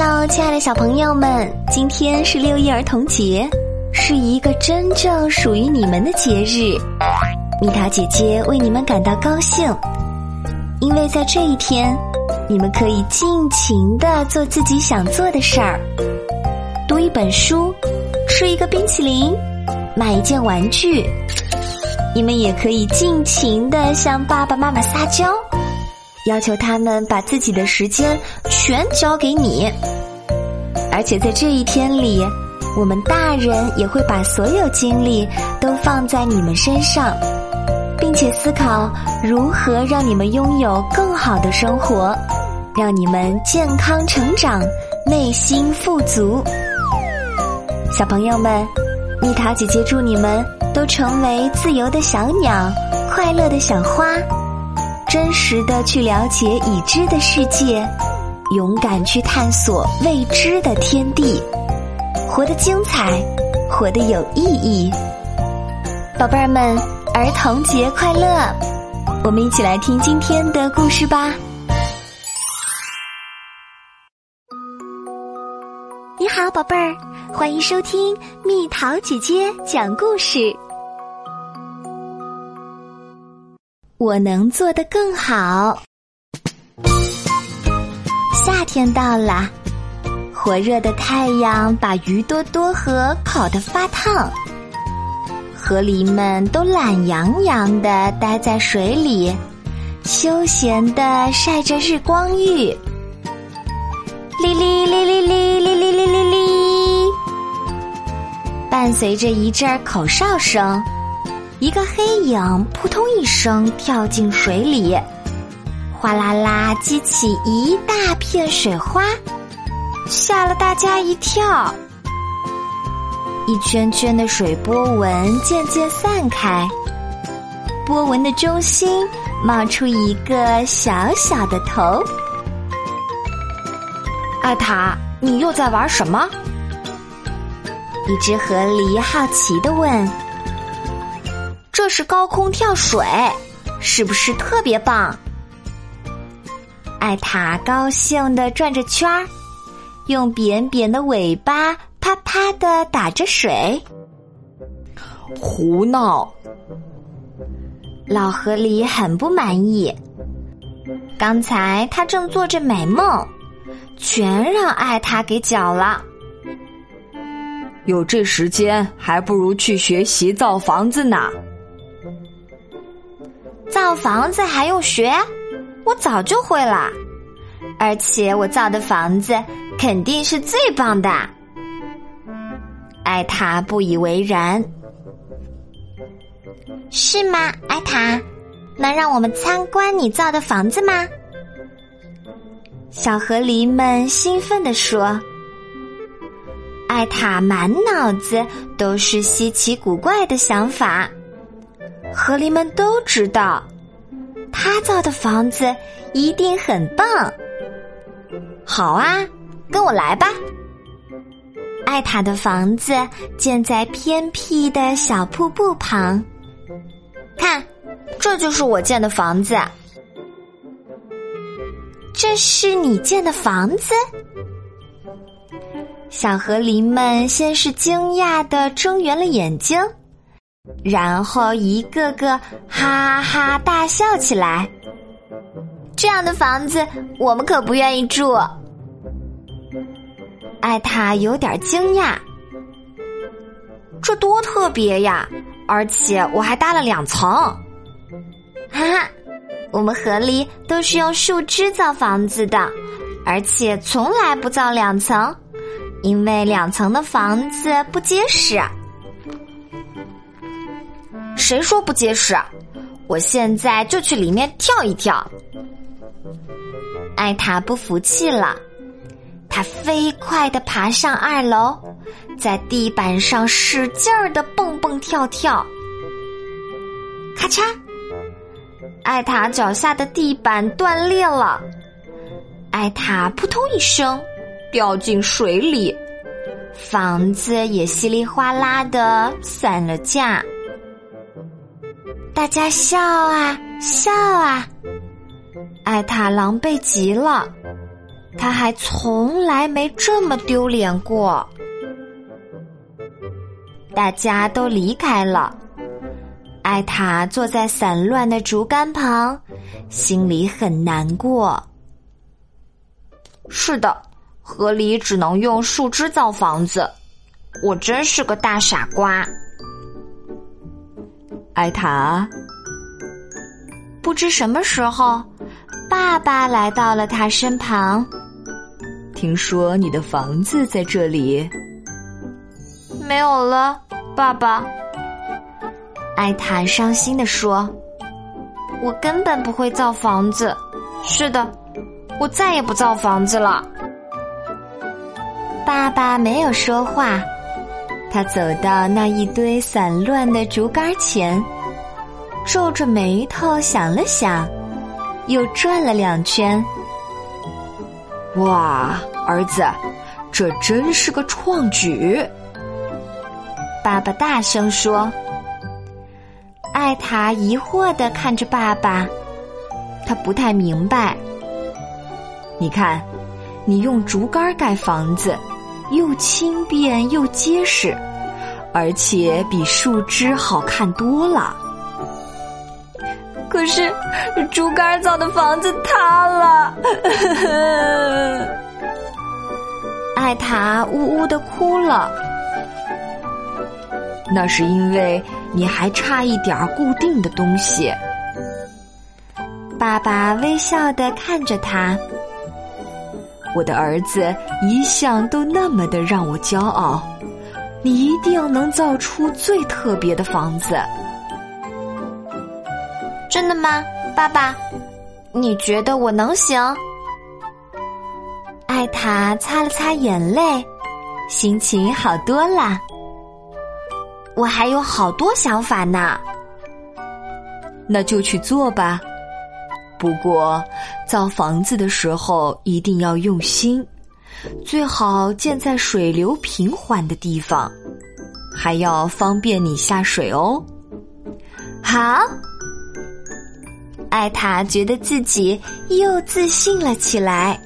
Hello，亲爱的小朋友们，今天是六一儿童节，是一个真正属于你们的节日。蜜桃姐姐为你们感到高兴，因为在这一天，你们可以尽情的做自己想做的事儿，读一本书，吃一个冰淇淋，买一件玩具。你们也可以尽情的向爸爸妈妈撒娇。要求他们把自己的时间全交给你，而且在这一天里，我们大人也会把所有精力都放在你们身上，并且思考如何让你们拥有更好的生活，让你们健康成长，内心富足。小朋友们，蜜桃姐姐祝你们都成为自由的小鸟，快乐的小花。真实的去了解已知的世界，勇敢去探索未知的天地，活得精彩，活得有意义。宝贝儿们，儿童节快乐！我们一起来听今天的故事吧。你好，宝贝儿，欢迎收听蜜桃姐姐讲故事。我能做得更好。夏天到了，火热的太阳把鱼多多河烤得发烫，河狸们都懒洋洋的待在水里，休闲的晒着日光浴。哩哩哩哩哩哩哩哩哩哩，伴随着一阵口哨声。一个黑影扑通一声跳进水里，哗啦啦激起一大片水花，吓了大家一跳。一圈圈的水波纹渐渐散开，波纹的中心冒出一个小小的头。艾塔，你又在玩什么？一只河狸好奇的问。是高空跳水，是不是特别棒？艾塔高兴的转着圈儿，用扁扁的尾巴啪啪的打着水。胡闹！老河狸很不满意。刚才他正做着美梦，全让艾塔给搅了。有这时间，还不如去学习造房子呢。造房子还用学？我早就会了，而且我造的房子肯定是最棒的。艾塔不以为然。是吗，艾塔？能让我们参观你造的房子吗？小河狸们兴奋地说。艾塔满脑子都是稀奇古怪的想法。河狸们都知道，他造的房子一定很棒。好啊，跟我来吧。艾塔的房子建在偏僻的小瀑布旁，看，这就是我建的房子。这是你建的房子？小河狸们先是惊讶的睁圆了眼睛。然后一个个哈哈大笑起来。这样的房子我们可不愿意住。艾塔有点惊讶，这多特别呀！而且我还搭了两层。哈哈，我们河狸都是用树枝造房子的，而且从来不造两层，因为两层的房子不结实。谁说不结实？我现在就去里面跳一跳。艾塔不服气了，他飞快的爬上二楼，在地板上使劲儿的蹦蹦跳跳。咔嚓！艾塔脚下的地板断裂了，艾塔扑通一声掉进水里，房子也稀里哗啦的散了架。大家笑啊笑啊，艾塔狼狈极了。他还从来没这么丢脸过。大家都离开了，艾塔坐在散乱的竹竿旁，心里很难过。是的，河里只能用树枝造房子，我真是个大傻瓜。艾塔，不知什么时候，爸爸来到了他身旁。听说你的房子在这里？没有了，爸爸。艾塔伤心的说：“我根本不会造房子。是的，我再也不造房子了。”爸爸没有说话，他走到那一堆散乱的竹竿前，皱着眉头想了想，又转了两圈。哇，儿子，这真是个创举！爸爸大声说。艾塔疑惑的看着爸爸，他不太明白。你看，你用竹竿盖房子，又轻便又结实，而且比树枝好看多了。可是，竹竿造的房子塌了。艾塔呜呜的哭了。那是因为你还差一点固定的东西。爸爸微笑的看着他。我的儿子一向都那么的让我骄傲，你一定能造出最特别的房子。真的吗，爸爸？你觉得我能行？艾塔擦了擦眼泪，心情好多了。我还有好多想法呢。那就去做吧。不过，造房子的时候一定要用心，最好建在水流平缓的地方，还要方便你下水哦。好。艾塔觉得自己又自信了起来。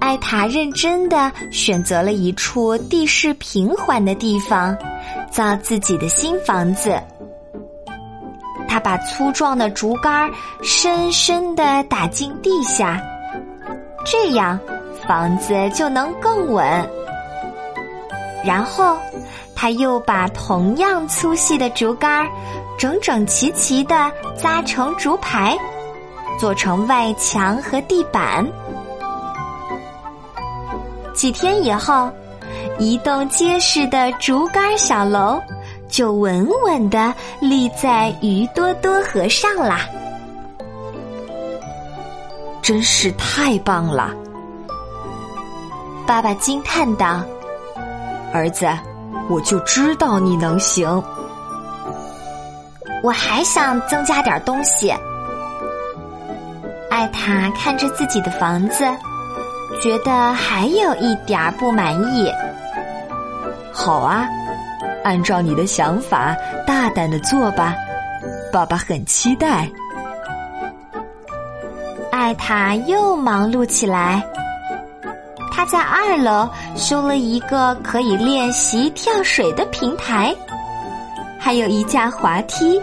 艾塔认真的选择了一处地势平缓的地方，造自己的新房子。把粗壮的竹竿深深的打进地下，这样房子就能更稳。然后，他又把同样粗细的竹竿。整整齐齐的扎成竹排，做成外墙和地板。几天以后，一栋结实的竹竿小楼就稳稳的立在鱼多多河上啦！真是太棒了！爸爸惊叹道：“儿子，我就知道你能行。”我还想增加点东西。艾塔看着自己的房子，觉得还有一点不满意。好啊，按照你的想法大胆的做吧，爸爸很期待。艾塔又忙碌起来，他在二楼修了一个可以练习跳水的平台。还有一架滑梯，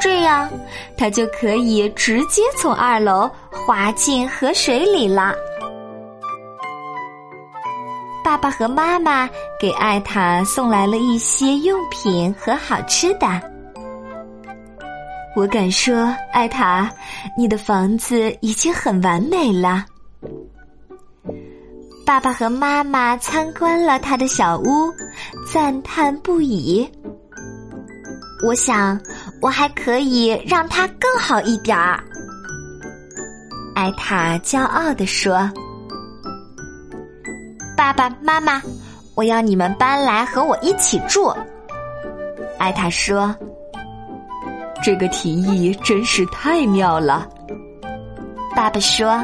这样他就可以直接从二楼滑进河水里了。爸爸和妈妈给艾塔送来了一些用品和好吃的。我敢说，艾塔，你的房子已经很完美了。爸爸和妈妈参观了他的小屋，赞叹不已。我想，我还可以让它更好一点儿。艾塔骄傲地说：“爸爸妈妈，我要你们搬来和我一起住。”艾塔说：“这个提议真是太妙了。”爸爸说：“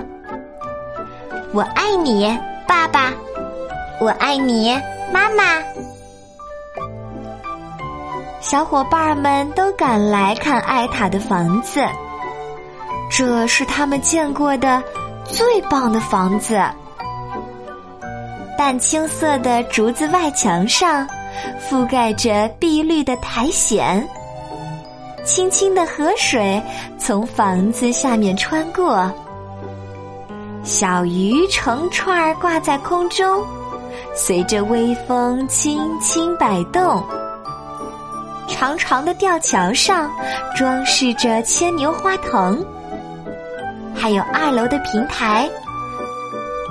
我爱你，爸爸，我爱你，妈妈。”小伙伴们都赶来看艾塔的房子，这是他们见过的最棒的房子。淡青色的竹子外墙上，覆盖着碧绿的苔藓。清清的河水从房子下面穿过，小鱼成串儿挂在空中，随着微风轻轻摆动。长长的吊桥上装饰着牵牛花藤，还有二楼的平台。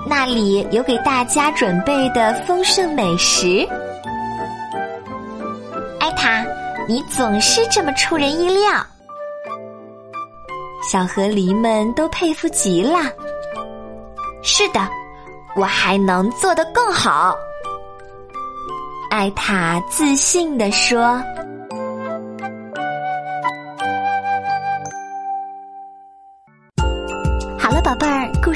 那里有给大家准备的丰盛美食。艾塔，你总是这么出人意料。小河狸们都佩服极了。是的，我还能做得更好。艾塔自信地说。